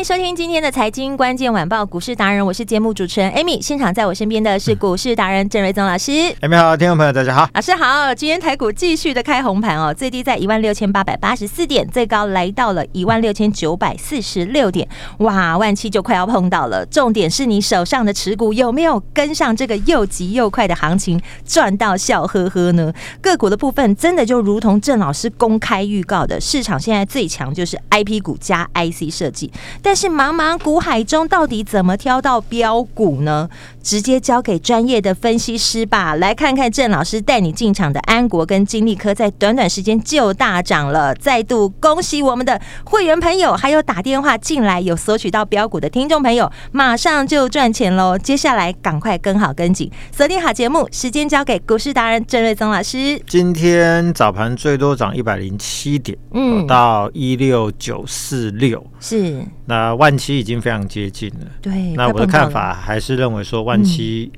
迎收听今天的财经关键晚报股市达人，我是节目主持人 Amy。现场在我身边的是股市达人郑瑞宗老师。Amy 好，听众朋友大家好，老师好。今天台股继续的开红盘哦，最低在一万六千八百八十四点，最高来到了一万六千九百四十六点，哇，万七就快要碰到了。重点是你手上的持股有没有跟上这个又急又快的行情，赚到笑呵呵呢？个股的部分真的就如同郑老师公开预告的，市场现在最强就是 IP 股加 IC 设计。但是茫茫股海中，到底怎么挑到标股呢？直接交给专业的分析师吧。来看看郑老师带你进场的安国跟金利科，在短短时间就大涨了。再度恭喜我们的会员朋友，还有打电话进来有索取到标股的听众朋友，马上就赚钱喽！接下来赶快跟好跟紧，锁定好节目，时间交给股市达人郑瑞宗老师。今天早盘最多涨一百零七点，嗯，到一六九四六，是那万七已经非常接近了。对，那我的看法还是认为说。万七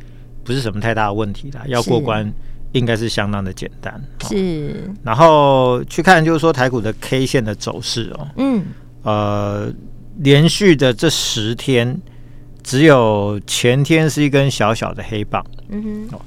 不是什么太大的问题啦，嗯、要过关应该是相当的简单。是，然后去看就是说台股的 K 线的走势哦，嗯，呃，连续的这十天，只有前天是一根小小的黑棒，嗯哼，哦，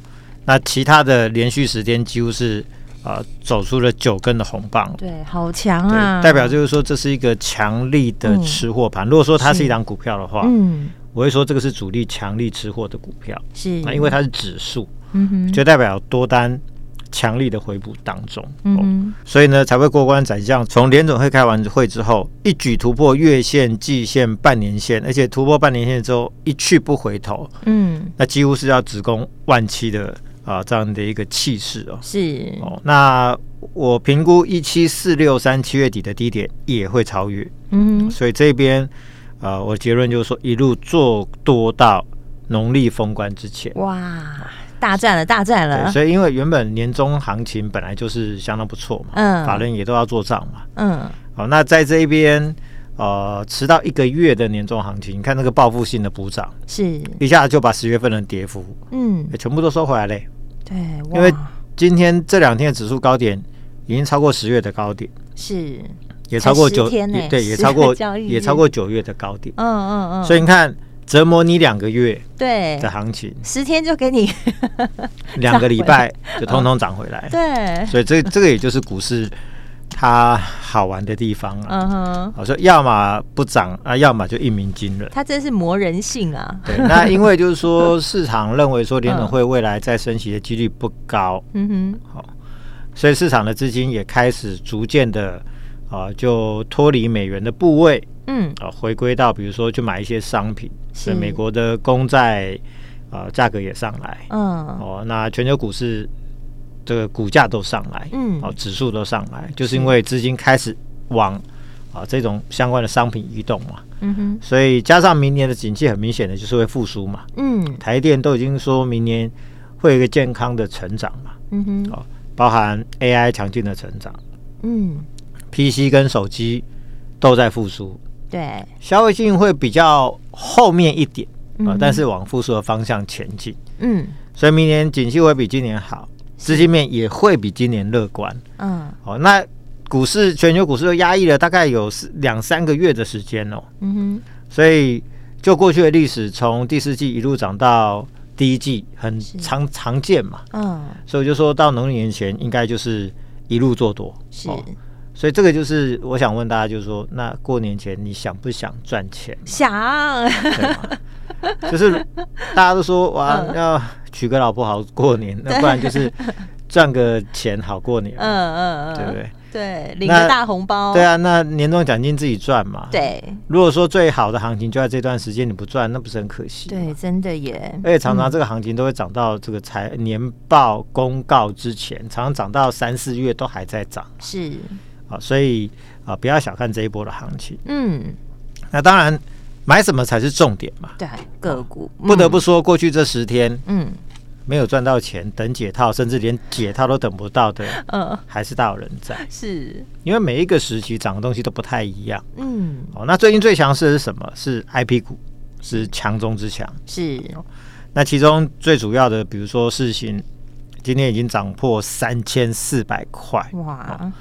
那其他的连续十天几乎是啊、呃、走出了九根的红棒，对，好强啊，代表就是说这是一个强力的吃货盘。嗯、如果说它是一档股票的话，嗯。我会说这个是主力强力吃货的股票，是。那因为它是指数，嗯哼，就代表多单强力的回补当中，嗯哼，所以呢才会过关斩将。从联总会开完会之后，一举突破月线、季线、半年线，而且突破半年线之后一去不回头，嗯，那几乎是要直攻万七的啊这样的一个气势哦，是哦，那我评估一七四六三七月底的低点也会超越，嗯，所以这边。啊、呃，我的结论就是说，一路做多到农历封关之前。哇，大赚了，大赚了！所以，因为原本年终行情本来就是相当不错嘛，嗯，法人也都要做账嘛，嗯，好，那在这一边，呃，迟到一个月的年终行情，你看那个报复性的补涨，是一下子就把十月份的跌幅，嗯，全部都收回来嘞。对，因为今天这两天的指数高点已经超过十月的高点，是。也超过九天，对，也超过也超过九月的高点，嗯嗯嗯，所以你看折磨你两个月对。的行情，十天就给你两个礼拜 就通通涨回来，对，所以这这个也就是股市它好玩的地方啊，嗯哼，我说要么不涨啊，要么就一鸣惊人，它真是磨人性啊，对，那因为就是说市场认为说联准会未来再升息的几率不高，嗯哼，好，所以市场的资金也开始逐渐的。啊，就脱离美元的部位，嗯，啊，回归到比如说去买一些商品，是。美国的公债，啊，价格也上来，嗯，哦，那全球股市这个股价都上来，嗯，哦，指数都上来，就是因为资金开始往啊这种相关的商品移动嘛，嗯哼，所以加上明年的景气很明显的就是会复苏嘛，嗯，台电都已经说明年会有一个健康的成长嘛，嗯哼，哦，包含 AI 强劲的成长，嗯。PC 跟手机都在复苏，对，消费性会比较后面一点啊，但是往复苏的方向前进，嗯，所以明年景气会比今年好，资金面也会比今年乐观，嗯，哦，那股市全球股市都压抑了大概有两三个月的时间哦，嗯哼，所以就过去的历史，从第四季一路涨到第一季，很常常见嘛，嗯，所以我就说到农历年前应该就是一路做多，是。哦。所以这个就是我想问大家，就是说，那过年前你想不想赚钱？想，就是大家都说哇，要娶个老婆好过年，那不然就是赚个钱好过年。嗯嗯嗯，对不对？对，领个大红包。对啊，那年终奖金自己赚嘛。对，如果说最好的行情就在这段时间你不赚，那不是很可惜？对，真的耶。而且常常这个行情都会涨到这个财年报公告之前，常常涨到三四月都还在涨。是啊，所以啊，不要小看这一波的行情。嗯，那当然，买什么才是重点嘛？对，个股。不得不说，过去这十天，嗯。没有赚到钱，等解套，甚至连解套都等不到的，嗯，还是大有人在。是，因为每一个时期涨的东西都不太一样。嗯，哦，那最近最强势的是什么？是 IP 股，是强中之强。是，那其中最主要的，比如说世芯，今天已经涨破三千四百块。哇！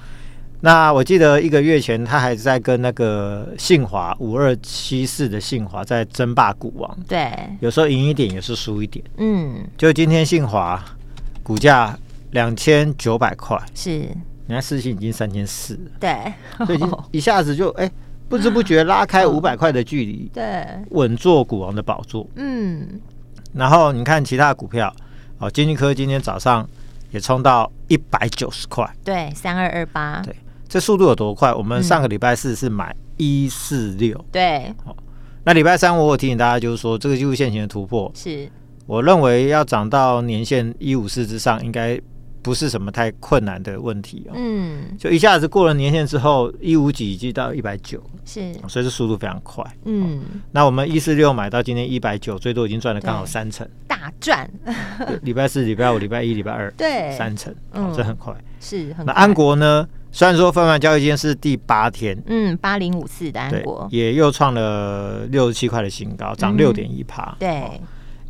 那我记得一个月前，他还在跟那个信华五二七四的信华在争霸股王。对，有时候赢一点，也是输一点。嗯，就今天信华股价两千九百块，是，你看四星已经三千四。对，所以 一下子就哎、欸，不知不觉拉开五百块的距离。对，稳坐股王的宝座。嗯，然后你看其他股票，哦，金立科今天早上也冲到一百九十块。对，三二二八。对。这速度有多快？我们上个礼拜四是买一四六，对，好，那礼拜三我有提醒大家，就是说这个技术线型的突破，是我认为要涨到年线一五四之上，应该不是什么太困难的问题哦。嗯，就一下子过了年线之后，一五几已经到一百九，是，所以这速度非常快。嗯，那我们一四六买到今天一百九，最多已经赚了刚好三成，大赚。礼拜四、礼拜五、礼拜一、礼拜二，对，三成，哦，这很快。是，很快。那安国呢？虽然说分盘交易今天是第八天，嗯，八零五四的安国也又创了六十七块的新高，涨六点一趴。对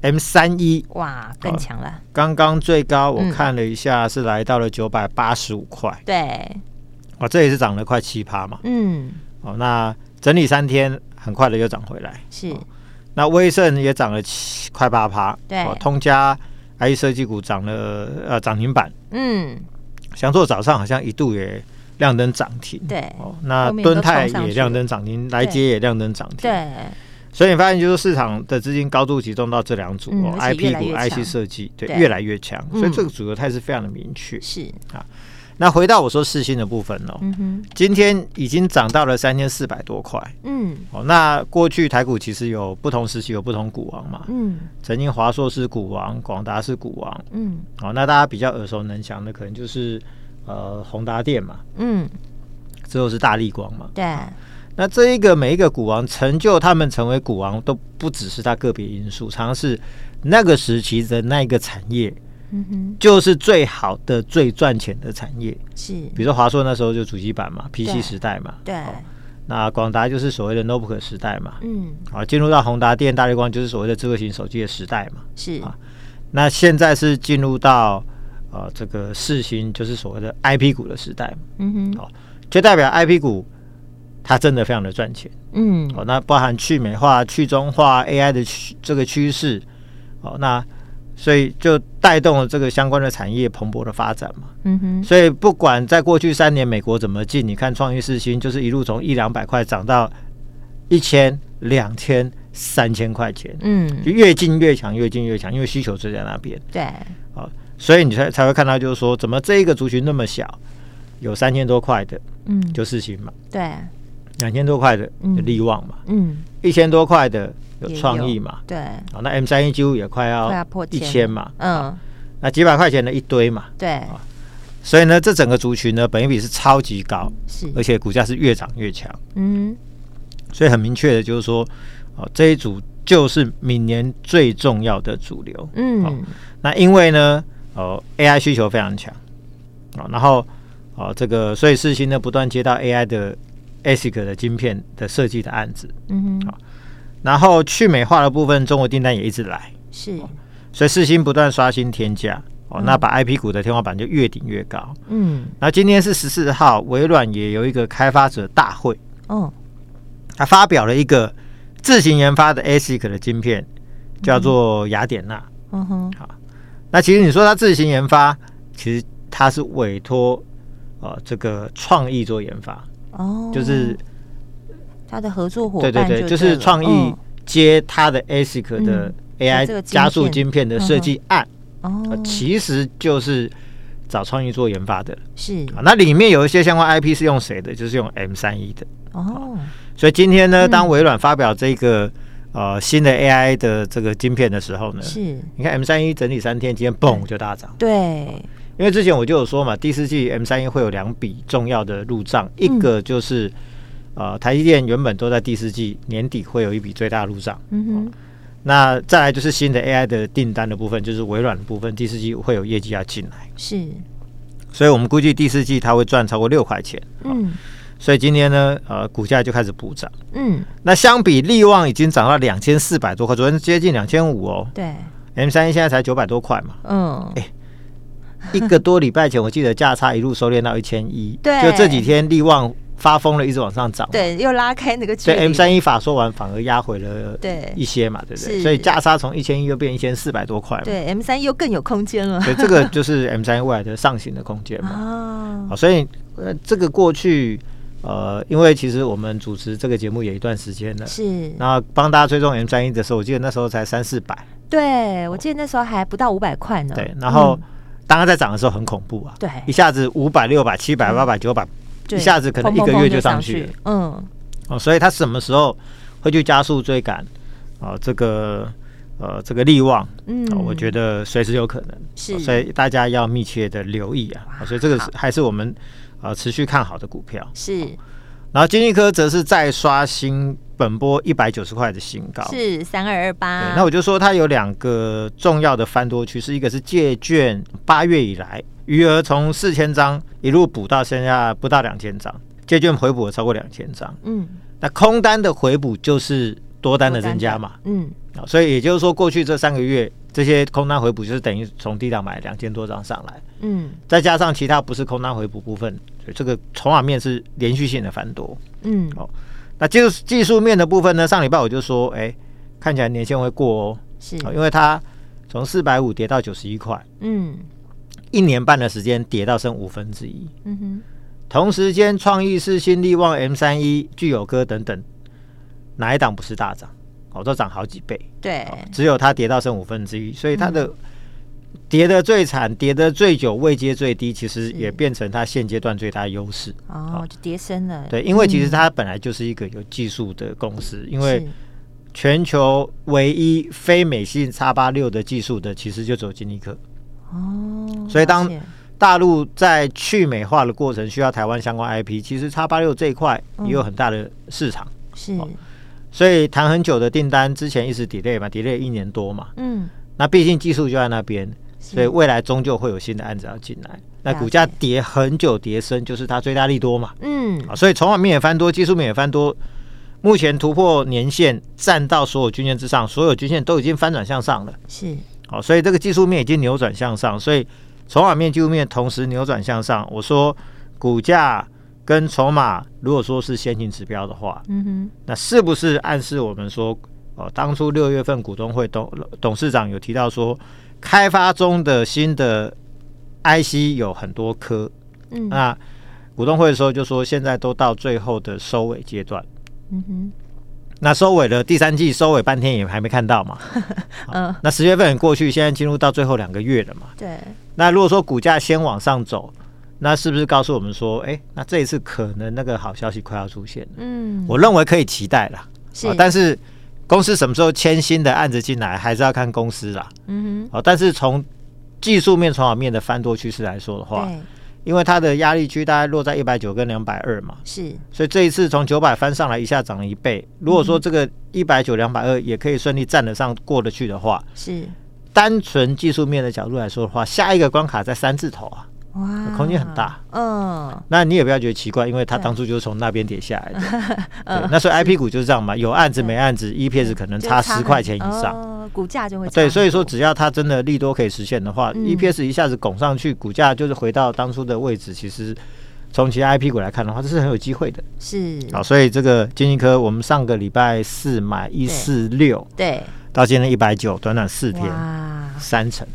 ，M 三一哇更强了，刚刚最高我看了一下是来到了九百八十五块。对，哦，这也是涨了快七趴嘛。嗯，哦，那整理三天，很快的又涨回来。是，那威盛也涨了七快八趴。对，通家 IC 设计股涨了呃涨停板。嗯，翔硕早上好像一度也。亮灯涨停，对哦，那敦泰也亮灯涨停，来接也亮灯涨停，对，所以你发现就是市场的资金高度集中到这两组哦，IP 股、IC 设计，对，越来越强，所以这个主流态势非常的明确，是。啊。那回到我说四星的部分哦，今天已经涨到了三千四百多块，嗯，哦，那过去台股其实有不同时期有不同股王嘛，嗯，曾经华硕是股王，广达是股王，嗯，哦，那大家比较耳熟能详的可能就是。呃，宏达电嘛，嗯，之后是大力光嘛，对。那这一个每一个股王成就他们成为股王，都不只是他个别因素，常常是那个时期的那一个产业，嗯哼，就是最好的、最赚钱的产业。是，比如说华硕那时候就主机板嘛，PC 时代嘛，对。那广达就是所谓的 notebook 时代嘛，嗯，好，进入到宏达电、大力光就是所谓的智慧型手机的时代嘛，是啊。那现在是进入到。呃，这个世芯就是所谓的 IP 股的时代，嗯哼，哦，就代表 IP 股它真的非常的赚钱，嗯，哦，那包含去美化、去中化 AI 的趋这个趋势，哦，那所以就带动了这个相关的产业蓬勃的发展嘛，嗯哼，所以不管在过去三年美国怎么进，你看创意四星就是一路从一两百块涨到一千、两千、三千块钱，嗯，就越进越强，越进越强，因为需求就在那边，对，哦。所以你才才会看到，就是说，怎么这一个族群那么小，有三千多块的，嗯，就四星嘛，对，两千多块的有力旺嘛，嗯，一千多块的有创意嘛，对，好，那 M 三一几乎也快要破一千嘛，嗯，那几百块钱的一堆嘛，对，所以呢，这整个族群呢，本益比是超级高，是，而且股价是越涨越强，嗯，所以很明确的就是说，哦，这一组就是明年最重要的主流，嗯，那因为呢。哦，AI 需求非常强，哦，然后哦，这个所以四星呢不断接到 AI 的 ASIC 的晶片的设计的案子，嗯哼，好，然后去美化的部分，中国订单也一直来，是，所以四星不断刷新天价，哦，那把 IP 股的天花板就越顶越高，嗯，那今天是十四号，微软也有一个开发者大会，哦，他发表了一个自行研发的 ASIC 的晶片，叫做雅典娜，嗯哼，好。那其实你说他自行研发，其实他是委托呃这个创意做研发。哦，就是他的合作伙伴，对对对，就是创意接他的 ASIC 的 AI 加速晶片的设计案哦，其实就是找创意做研发的，是。啊。那里面有一些相关 IP 是用谁的？就是用 M 三一的。哦。所以今天呢，当微软发表这个、嗯、呃新的 AI 的这个晶片的时候呢，是你看 M 三一整理三天，今天嘣就大涨。对，因为之前我就有说嘛，第四季 M 三一会有两笔重要的入账，一个就是、嗯、呃台积电原本都在第四季年底会有一笔最大入账。嗯哼。那再来就是新的 AI 的订单的部分，就是微软的部分，第四季会有业绩要进来，是，所以我们估计第四季它会赚超过六块钱，嗯，所以今天呢，呃，股价就开始补涨，嗯，那相比利旺已经涨到两千四百多块，昨天接近两千五哦，对，M 三一现在才九百多块嘛，嗯，哎，一个多礼拜前我记得价差一路收敛到一千一，对，就这几天利旺。发疯了，一直往上涨，对，又拉开那个距离。对，M 三一法说完，反而压回了对一些嘛，对不对？所以价差从一千一又变一千四百多块嘛。对，M 三一又更有空间了。对，这个就是 M 三一未来的上行的空间嘛。哦，所以呃，这个过去呃，因为其实我们主持这个节目也一段时间了，是。然后帮大家追踪 M 三一的时候，我记得那时候才三四百。对，我记得那时候还不到五百块呢。对，然后当它在涨的时候很恐怖啊，对，一下子五百、六百、七百、八百、九百。一下子可能一个月就上去了，嗯，哦，所以它什么时候会去加速追赶？哦，这个呃，这个力旺，嗯，我觉得随时有可能，是，所以大家要密切的留意啊。所以这个是还是我们呃持续看好的股票，是。然后金立科则是再刷新本波一百九十块的新高，是三二二八。那我就说它有两个重要的翻多趋势，一个是借券八月以来。余额从四千张一路补到现在不到两千张，借券回补了超过两千张。嗯，那空单的回补就是多单的增加嘛。嗯，所以也就是说，过去这三个月这些空单回补就是等于从低档买两千多张上来。嗯，再加上其他不是空单回补部分，所以这个筹码面是连续性的繁多。嗯，好，那技术技术面的部分呢？上礼拜我就说，哎、欸，看起来年限会过哦，是，因为它从四百五跌到九十一块。嗯。一年半的时间跌到剩五分之一，嗯哼，同时间创意、是新、力旺、M 三一、聚友科等等，哪一档不是大涨？哦，都涨好几倍，对、哦，只有它跌到剩五分之一，所以它的跌得最惨、跌得最久、位阶最低，其实也变成它现阶段最大的优势。哦，就跌深了。对，因为其实它本来就是一个有技术的公司，嗯、因为全球唯一非美系叉八六的技术的，其实就只有金立科。哦，所以当大陆在去美化的过程需要台湾相关 IP，其实叉八六这一块也有很大的市场。是，所以谈很久的订单之前一直 delay 嘛，delay 一年多嘛。嗯，那毕竟技术就在那边，所以未来终究会有新的案子要进来。那股价跌很久跌深，就是它最大利多嘛。嗯，啊所以筹码面也翻多，技术面也翻多，目前突破年线，站到所有均线之上，所有均线都已经翻转向上了。是。好，所以这个技术面已经扭转向上，所以筹码面、技术面同时扭转向上。我说股价跟筹码，如果说是先行指标的话，嗯哼，那是不是暗示我们说，哦，当初六月份股东会董董事长有提到说，开发中的新的 IC 有很多颗，嗯，那股东会的时候就说，现在都到最后的收尾阶段，嗯哼。那收尾的第三季收尾半天也还没看到嘛？嗯，那十月份过去，现在进入到最后两个月了嘛？对。那如果说股价先往上走，那是不是告诉我们说，哎、欸，那这一次可能那个好消息快要出现了？嗯，我认为可以期待啦。是。但是公司什么时候签新的案子进来，还是要看公司啦。嗯哼。但是从技术面、筹码面的翻多趋势来说的话。因为它的压力区大概落在一百九跟两百二嘛，是，所以这一次从九百翻上来一下涨了一倍。如果说这个一百九两百二也可以顺利站得上过得去的话，是，单纯技术面的角度来说的话，下一个关卡在三字头啊。哇，空间很大，嗯，那你也不要觉得奇怪，因为他当初就是从那边跌下来的，对，那所以 I P 股就是这样嘛，有案子没案子，E P S 可能差十块钱以上，股价就会对，所以说只要它真的利多可以实现的话，E P S 一下子拱上去，股价就是回到当初的位置，其实从其他 I P 股来看的话，这是很有机会的，是，好，所以这个金丽科，我们上个礼拜四买一四六，对，到今天一百九，短短四天。三成。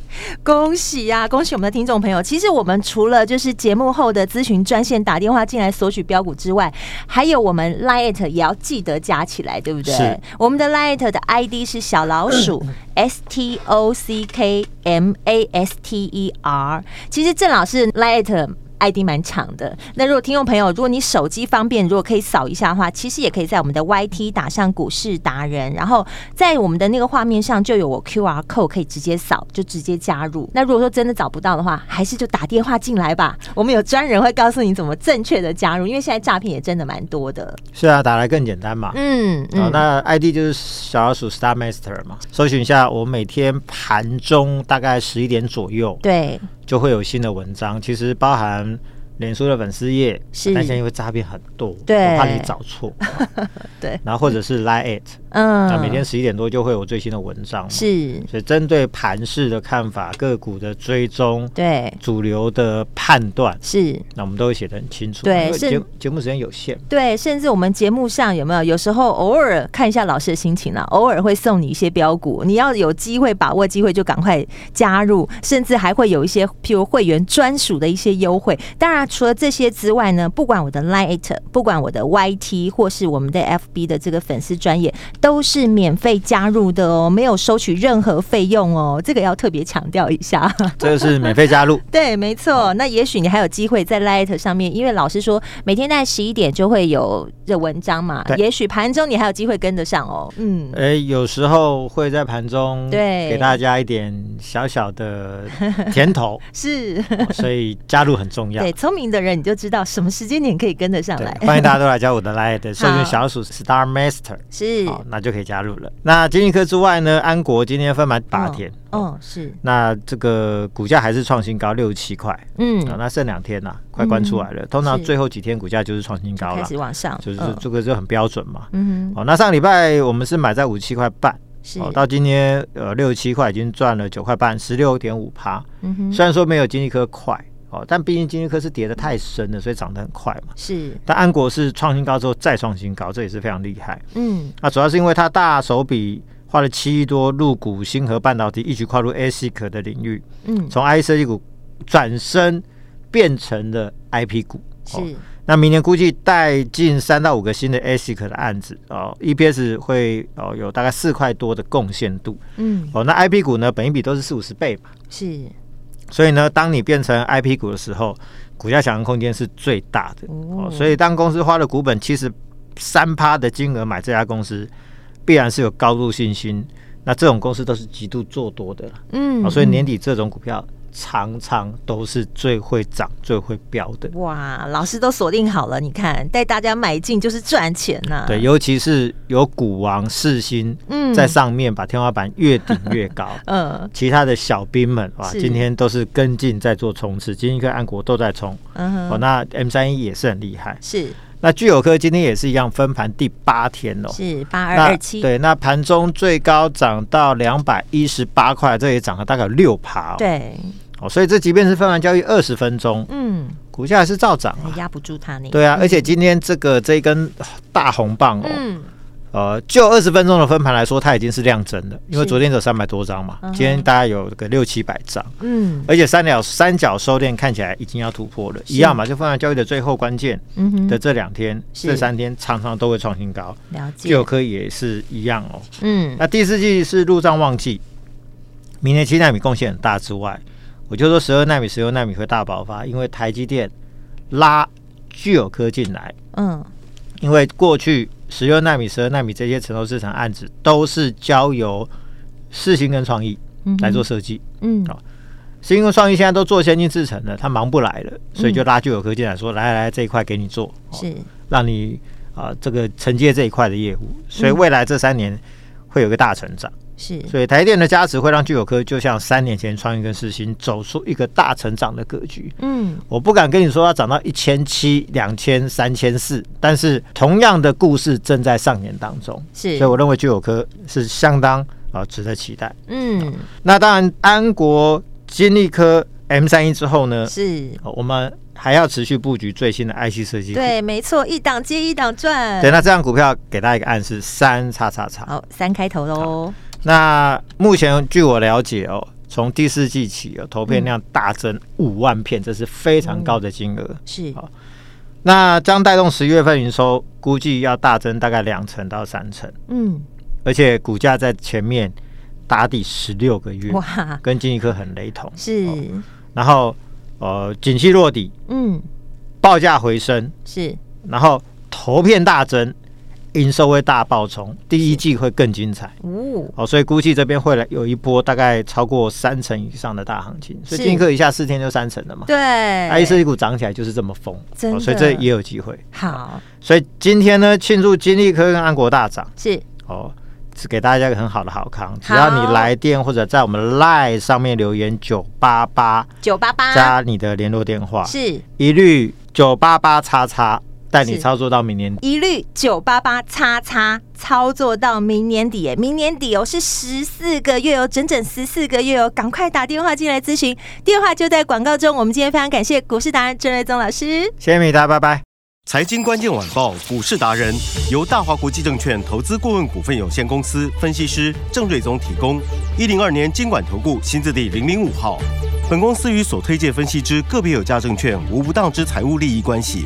恭喜呀、啊，恭喜我们的听众朋友！其实我们除了就是节目后的咨询专线打电话进来索取标股之外，还有我们 Lite 也要记得加起来，对不对？是。我们的 Lite 的 ID 是小老鼠 S T O C K M A S T E R。其实郑老师 Line ID 蛮长的，那如果听众朋友，如果你手机方便，如果可以扫一下的话，其实也可以在我们的 YT 打上股市达人，然后在我们的那个画面上就有我 QR code 可以直接扫，就直接加入。那如果说真的找不到的话，还是就打电话进来吧，我们有专人会告诉你怎么正确的加入，因为现在诈骗也真的蛮多的。是啊，打来更简单嘛。嗯，好、哦，那 ID 就是小老鼠 Star Master 嘛，搜寻一下，我每天盘中大概十一点左右，对，就会有新的文章，其实包含。脸书的粉丝页是，但现在因为诈骗很多，对，我怕你找错，对，然后或者是 Line@，嗯，那每天十一点多就会有最新的文章，是，所以针对盘势的看法、个股的追踪，对，主流的判断，是，那我们都会写的很清楚，对，节节目时间有限，对，甚至我们节目上有没有有时候偶尔看一下老师的心情呢、啊？偶尔会送你一些标股，你要有机会把握机会就赶快加入，甚至还会有一些譬如会员专属的一些优惠，当然。除了这些之外呢，不管我的 Line，不管我的 YT，或是我们的 FB 的这个粉丝专页，都是免费加入的哦，没有收取任何费用哦，这个要特别强调一下。这个是免费加入，对，没错。那也许你还有机会在 Line 上面，因为老师说每天在十一点就会有这文章嘛，也许盘中你还有机会跟得上哦。嗯，哎，有时候会在盘中对给大家一点小小的甜头，是，所以加入很重要。对，聪明。的人你就知道什么时间点可以跟得上来。欢迎大家都来加我的搜寻小鼠 Star Master 是，好，那就可以加入了。那金立科之外呢，安国今天分盘八天，哦，哦是。那这个股价还是创新高六十七块，嗯，啊那剩两天呐，快关出来了。通常最后几天股价就是创新高了，开始往上，就是这个就很标准嘛。嗯，好，那上个礼拜我们是买在五十七块半，是，到今天呃六十七块已经赚了九块半，十六点五趴。嗯哼，虽然说没有金立科快。哦，但毕竟金立科是跌的太深了，所以涨得很快嘛。是，但安国是创新高之后再创新高，这也是非常厉害。嗯，那主要是因为它大手笔花了七亿多入股星河半导体，一举跨入 ASIC 的领域。嗯，从 IC 设计股转身变成了 IP 股。是，哦、那明年估计带进三到五个新的 ASIC 的案子哦，EPS 会哦有大概四块多的贡献度。嗯，哦，那 IP 股呢，本一比都是四五十倍嘛。是。所以呢，当你变成 IP 股的时候，股价想象空间是最大的哦。所以当公司花了股本七十三趴的金额买这家公司，必然是有高度信心。那这种公司都是极度做多的，嗯，所以年底这种股票。常常都是最会涨、最会飙的。哇，老师都锁定好了，你看带大家买进就是赚钱呐、啊。对，尤其是有股王世芯在上面把天花板越顶越高。嗯，其他的小兵们哇，今天都是跟进在做冲刺，今天跟、安国都在冲。嗯哼，哦，那 M 三一也是很厉害。是。那聚友科今天也是一样分盘第八天哦，是八二二七。对，那盘中最高涨到两百一十八块，这也涨了大概有六趴哦。对，哦，所以这即便是分盘交易二十分钟，嗯，股价还是照涨啊，压不住它那。对啊，而且今天这个这一根大红棒哦。嗯呃，就二十分钟的分盘来说，它已经是量增了，因为昨天有三百多张嘛，今天大概有个六七百张，嗯，而且三角三角收敛看起来已经要突破了，一样嘛，就放在交易的最后关键的这两天、这三天，常常都会创新高，了解，聚友科也是一样哦，嗯，那第四季是入账旺季，明年七纳米贡献很大之外，我就说十二纳米、十六纳米会大爆发，因为台积电拉具有科进来，嗯，因为过去。十六纳米、十二纳米这些成熟制程案子，都是交由四星跟创意来做设计。嗯，好，世芯跟创意现在都做先进制程了，他忙不来了，所以就拉聚友科技来说：“来来来，这一块给你做，是让你啊这个承接这一块的业务。”所以未来这三年会有个大成长。是，所以台电的加持会让聚友科就像三年前创意跟四星走出一个大成长的格局。嗯，我不敢跟你说要涨到一千七、两千、三千四，但是同样的故事正在上演当中。是，所以我认为聚友科是相当啊值得期待。嗯，那当然安国、金立科、M 三一之后呢，是我们还要持续布局最新的 IC 设计。对，没错，一档接一档赚。对，那这样股票给大家一个暗示：三叉叉叉。好，三开头喽。那目前据我了解哦，从第四季起哦，投片量大增五万片，这是非常高的金额。是好，那将带动十月份营收，估计要大增大概两成到三成。嗯，而且股价在前面打底十六个月，哇，跟金立科很雷同。是，然后呃，景气落底，嗯，报价回升，是，然后投片大增。营收会大爆冲，第一季会更精彩。哦，哦，所以估计这边会来有一波大概超过三成以上的大行情，所以金科一下四天就三成了嘛，对，爱设计股涨起来就是这么疯，真的、哦，所以这也有机会。好，所以今天呢，庆祝金利科跟安国大涨，是。哦，是给大家一个很好的好康，只要你来电或者在我们 LINE 上面留言九八八九八八。加你的联络电话，是。一律九八八叉叉。带你操作到明年底，一律九八八叉叉操作到明年底，哎，明年底哦，是十四个月哦，整整十四个月哦，赶快打电话进来咨询，电话就在广告中。我们今天非常感谢股市达人郑瑞宗老师，谢谢米达，拜拜。财经关键晚报股市达人由大华国际证券投资顾问股份有限公司分析师郑瑞宗提供，一零二年经管投顾新字第零零五号，本公司与所推介分析之个别有价证券无不当之财务利益关系。